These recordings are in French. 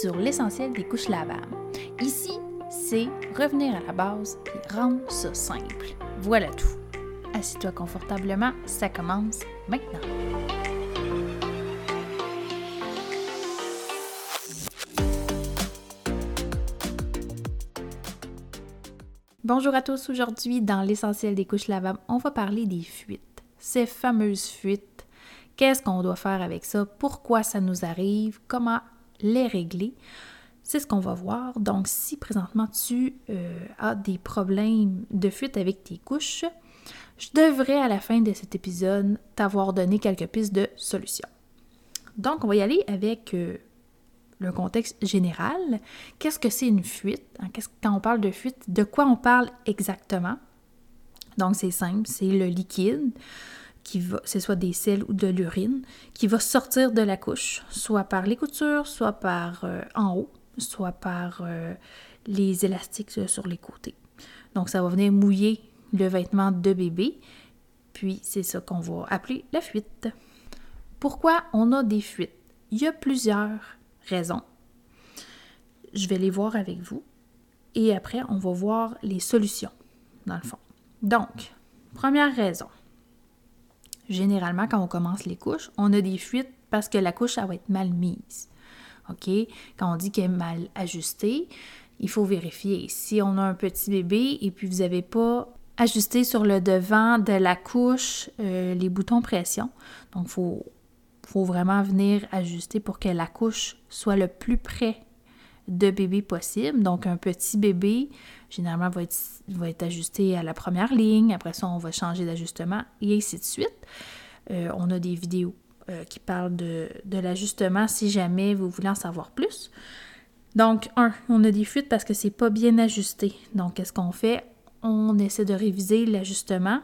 sur l'essentiel des couches lavables. Ici, c'est revenir à la base et rendre ça simple. Voilà tout. Assis-toi confortablement, ça commence maintenant. Bonjour à tous, aujourd'hui dans l'essentiel des couches lavables, on va parler des fuites. Ces fameuses fuites, qu'est-ce qu'on doit faire avec ça, pourquoi ça nous arrive, comment les régler. C'est ce qu'on va voir. Donc, si présentement tu euh, as des problèmes de fuite avec tes couches, je devrais à la fin de cet épisode t'avoir donné quelques pistes de solutions. Donc, on va y aller avec euh, le contexte général. Qu'est-ce que c'est une fuite? Hein, quand on parle de fuite, de quoi on parle exactement? Donc, c'est simple, c'est le liquide qui c'est soit des selles ou de l'urine, qui va sortir de la couche, soit par les coutures, soit par euh, en haut, soit par euh, les élastiques euh, sur les côtés. Donc, ça va venir mouiller le vêtement de bébé, puis c'est ça qu'on va appeler la fuite. Pourquoi on a des fuites? Il y a plusieurs raisons. Je vais les voir avec vous et après, on va voir les solutions, dans le fond. Donc, première raison. Généralement, quand on commence les couches, on a des fuites parce que la couche, va être mal mise. OK? Quand on dit qu'elle est mal ajustée, il faut vérifier. Si on a un petit bébé et puis vous n'avez pas ajusté sur le devant de la couche euh, les boutons pression, donc il faut faut vraiment venir ajuster pour que la couche soit le plus près de bébé possible. Donc, un petit bébé, généralement, va être, ajusté à la première ligne. Après ça, on va changer d'ajustement et ainsi de suite. Euh, on a des vidéos euh, qui parlent de, de l'ajustement si jamais vous voulez en savoir plus. Donc, un, on a des fuites parce que c'est pas bien ajusté. Donc, qu'est-ce qu'on fait? On essaie de réviser l'ajustement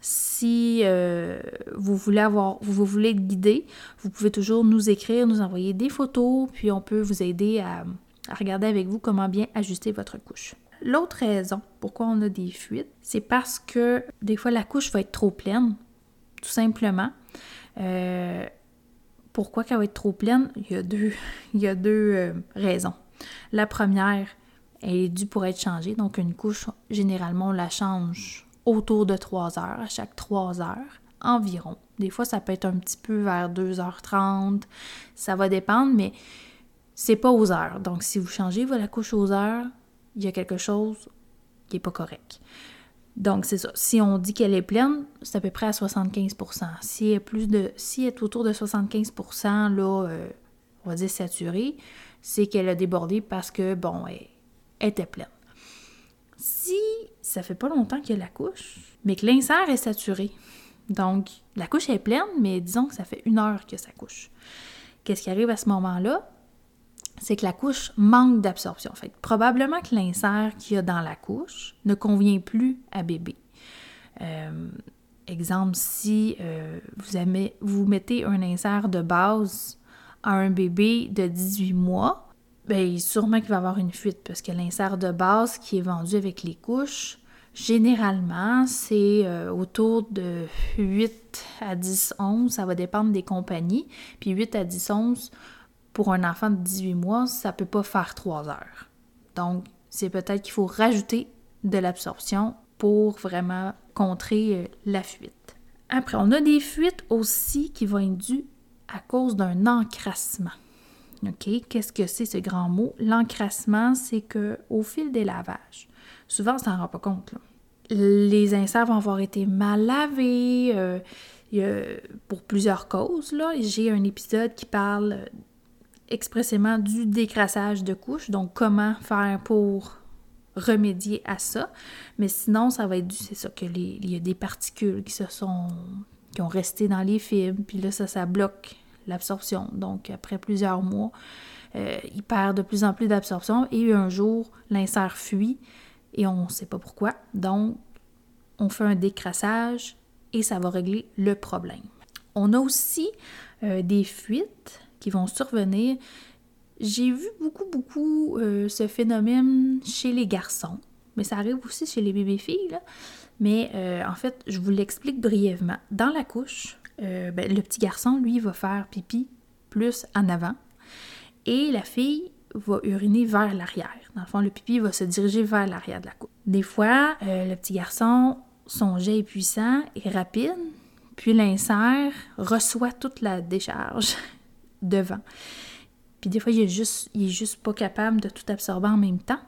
si euh, vous voulez avoir, vous voulez être guidé, vous pouvez toujours nous écrire, nous envoyer des photos, puis on peut vous aider à, regarder avec vous comment bien ajuster votre couche. L'autre raison pourquoi on a des fuites, c'est parce que des fois la couche va être trop pleine, tout simplement. Euh, pourquoi qu'elle va être trop pleine? Il y a deux, il y a deux euh, raisons. La première, elle est due pour être changée. Donc, une couche, généralement, on la change autour de 3 heures, à chaque 3 heures environ. Des fois, ça peut être un petit peu vers 2h30, ça va dépendre, mais c'est pas aux heures. Donc, si vous changez la couche aux heures, il y a quelque chose qui n'est pas correct. Donc, c'est ça. Si on dit qu'elle est pleine, c'est à peu près à 75% Si elle est, plus de, si est autour de 75% là, euh, on va dire saturée, c'est qu'elle a débordé parce que, bon, elle était pleine. Si ça fait pas longtemps qu'il y a la couche, mais que l'insert est saturé, donc la couche est pleine, mais disons que ça fait une heure que ça couche. Qu'est-ce qui arrive à ce moment-là? C'est que la couche manque d'absorption. Fait probablement que l'insert qu'il y a dans la couche ne convient plus à bébé. Euh, exemple, si euh, vous, vous mettez un insert de base à un bébé de 18 mois, bien, sûrement qu'il va avoir une fuite parce que l'insert de base qui est vendu avec les couches, généralement, c'est euh, autour de 8 à 10 onces. Ça va dépendre des compagnies. Puis 8 à 10 onces pour un enfant de 18 mois, ça peut pas faire 3 heures. Donc, c'est peut-être qu'il faut rajouter de l'absorption pour vraiment contrer euh, la fuite. Après, on a des fuites aussi qui vont être dues à cause d'un encrassement. OK? Qu'est-ce que c'est ce grand mot? L'encrassement, c'est que au fil des lavages, souvent on s'en rend pas compte. Les inserts vont avoir été mal lavés euh, pour plusieurs causes. J'ai un épisode qui parle expressément du décrassage de couches, donc comment faire pour remédier à ça. Mais sinon, ça va être dû, c'est ça, qu'il y a des particules qui se sont qui ont resté dans les fibres, puis là, ça, ça bloque l'absorption. Donc, après plusieurs mois, euh, il perd de plus en plus d'absorption et un jour, l'insert fuit et on ne sait pas pourquoi. Donc, on fait un décrassage et ça va régler le problème. On a aussi euh, des fuites qui vont survenir. J'ai vu beaucoup, beaucoup euh, ce phénomène chez les garçons, mais ça arrive aussi chez les bébés-filles. Mais en fait, je vous l'explique brièvement. Dans la couche, euh, ben, le petit garçon, lui, va faire pipi plus en avant. Et la fille, va uriner vers l'arrière. Dans le fond, le pipi va se diriger vers l'arrière de la couche. Des fois, euh, le petit garçon, son jet est puissant et rapide, puis l'insert reçoit toute la décharge devant. Puis des fois, il est juste, il est juste pas capable de tout absorber en même temps.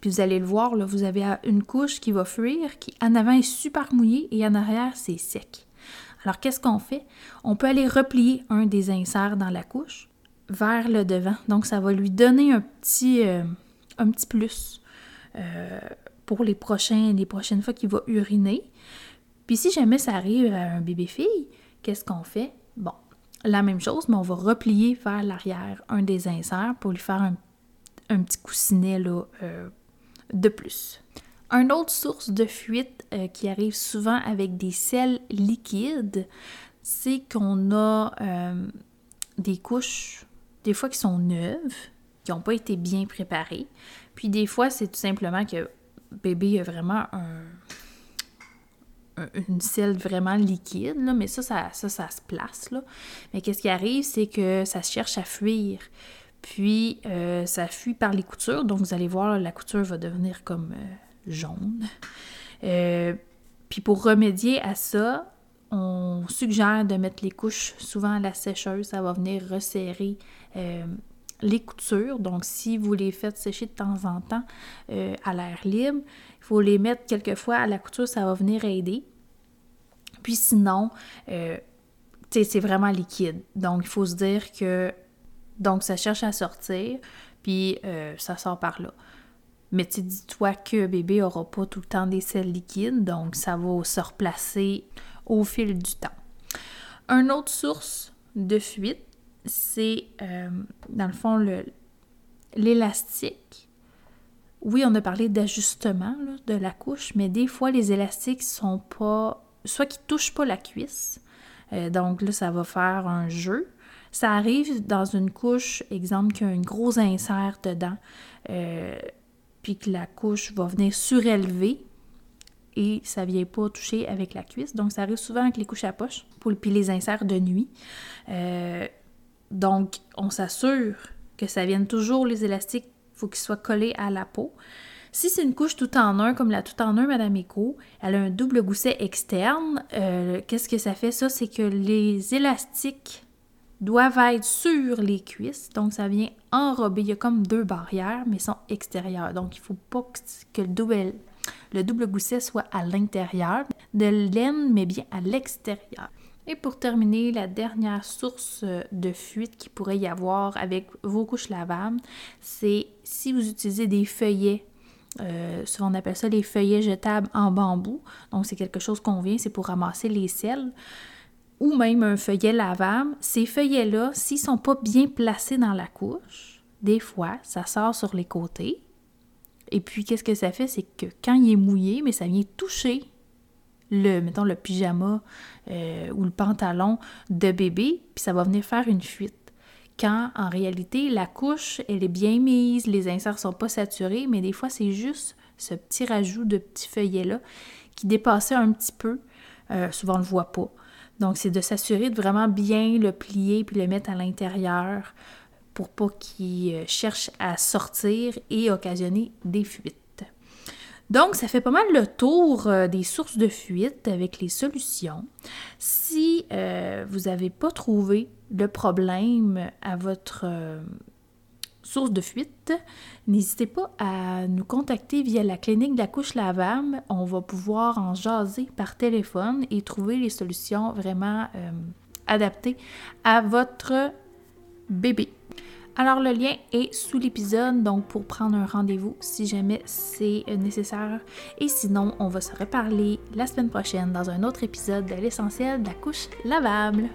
Puis vous allez le voir, là, vous avez une couche qui va fuir, qui en avant est super mouillée et en arrière, c'est sec. Alors, qu'est-ce qu'on fait? On peut aller replier un des inserts dans la couche vers le devant. Donc, ça va lui donner un petit, euh, un petit plus euh, pour les, prochains, les prochaines fois qu'il va uriner. Puis, si jamais ça arrive à un bébé-fille, qu'est-ce qu'on fait? Bon, la même chose, mais on va replier vers l'arrière un des inserts pour lui faire un, petit coussinet euh, de plus. Une autre source de fuite euh, qui arrive souvent avec des selles liquides, c'est qu'on a euh, des couches, des fois qui sont neuves, qui n'ont pas été bien préparées. Puis des fois, c'est tout simplement que bébé a vraiment une selle vraiment liquide, mais ça ça, ça, se place. Là. Mais qu'est-ce qui arrive, c'est que ça cherche à fuir. Puis euh, ça fuit par les coutures, donc vous allez voir, la couture va devenir comme jaune. Euh, puis pour remédier à ça, on suggère de mettre les couches souvent à la sécheuse. Ça va venir resserrer euh, les coutures. Donc, si vous les faites sécher de temps en temps euh, à l'air libre, il faut les mettre quelquefois à la couture, ça va venir aider. Puis sinon, c'est vraiment liquide. Donc, il faut se dire que donc ça cherche à sortir, puis ça sort par là. Mais tu dis-toi que bébé aura pas tout le temps des selles liquides, donc ça va se replacer au fil du temps. Une autre source de fuite, c'est euh, dans le fond l'élastique. Oui, on a parlé d'ajustement de la couche, mais des fois les élastiques sont pas, soit qu'ils touchent pas la cuisse, euh, donc là ça va faire un jeu. Ça arrive dans une couche, exemple, qui a un gros insert dedans. Euh, puis que la couche va venir surélever et ça ne vient pas toucher avec la cuisse. Donc, ça arrive souvent avec les couches à poche, puis les inserts de nuit. Donc, on s'assure que ça vienne toujours, les élastiques, il faut qu'ils soient collés à la peau. Si c'est une couche tout en un, comme la tout en un Madame Eco, elle a un double gousset externe. Euh, qu'est-ce que ça fait? Ça, c'est que les élastiques doivent être sur les cuisses. Donc, ça vient enrober. Il y a comme deux barrières, mais sont extérieures. Donc, il ne faut pas que le double, le double gousset soit à l'intérieur de laine, mais bien à l'extérieur. Et pour terminer, la dernière source de fuite qui pourrait y avoir avec vos couches lavables, c'est si vous utilisez des feuillets euh, souvent on appelle ça les feuillets jetables en bambou. Donc c'est quelque chose qu'on vient, c'est pour ramasser les sels ou même un feuillet lavable, ces feuillets-là, s'ils sont pas bien placés dans la couche, des fois, ça sort sur les côtés. Et puis, qu'est-ce que ça fait? C'est que quand il est mouillé, mais ça vient toucher le, mettons, le pyjama euh, ou le pantalon de bébé, puis ça va venir faire une fuite. Quand, en réalité, la couche, elle est bien mise, les inserts sont pas saturés, mais des fois, c'est juste ce petit rajout de petits feuillets-là qui dépassait un petit peu. Euh, souvent, on le voit pas. Donc, c'est de s'assurer de vraiment bien le plier puis le mettre à l'intérieur pour pas qu'il euh, cherche à sortir et occasionner des fuites. Donc, ça fait pas mal le tour euh, des sources de fuite avec les solutions. Si euh, vous n'avez pas trouvé le problème à votre source de fuite, n'hésitez pas à nous contacter via la clinique de la couche lavable. On va pouvoir en jaser par téléphone et trouver les solutions vraiment euh, adaptées à votre bébé. Alors le lien est sous l'épisode, donc pour prendre un rendez-vous si jamais c'est nécessaire. Et sinon, on va se reparler la semaine prochaine dans un autre épisode de l'essentiel de la couche lavable.